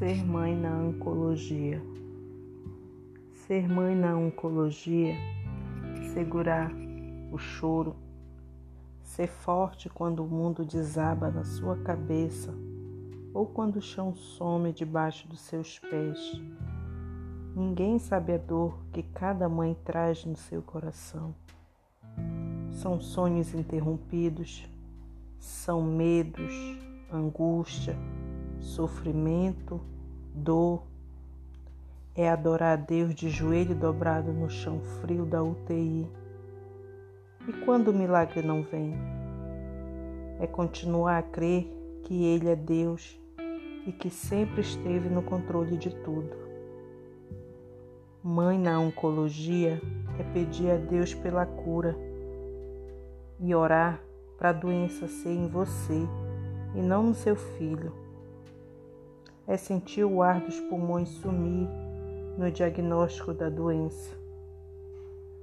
Ser mãe na oncologia. Ser mãe na oncologia, segurar o choro, ser forte quando o mundo desaba na sua cabeça ou quando o chão some debaixo dos seus pés. Ninguém sabe a dor que cada mãe traz no seu coração. São sonhos interrompidos, são medos, angústia, sofrimento, dor. É adorar a Deus de joelho dobrado no chão frio da UTI. E quando o milagre não vem? É continuar a crer que Ele é Deus e que sempre esteve no controle de tudo. Mãe na oncologia é pedir a Deus pela cura e orar para a doença ser em você e não no seu filho. É sentir o ar dos pulmões sumir no diagnóstico da doença,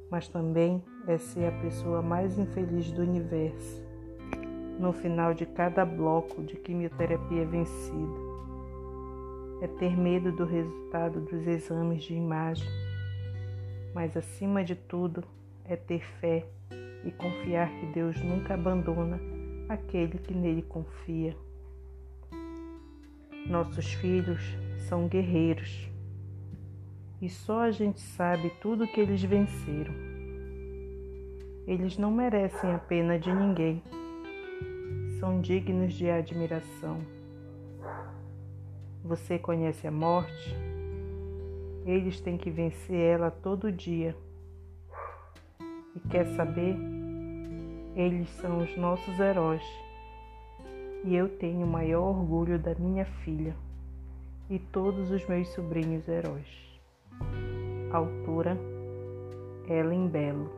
mas também é ser a pessoa mais infeliz do universo no final de cada bloco de quimioterapia vencido. É ter medo do resultado dos exames de imagem, mas acima de tudo é ter fé e confiar que Deus nunca abandona aquele que nele confia. Nossos filhos são guerreiros e só a gente sabe tudo que eles venceram. Eles não merecem a pena de ninguém, são dignos de admiração. Você conhece a morte? Eles têm que vencer ela todo dia. E quer saber? Eles são os nossos heróis. E eu tenho o maior orgulho da minha filha e todos os meus sobrinhos heróis. Autora Ellen Belo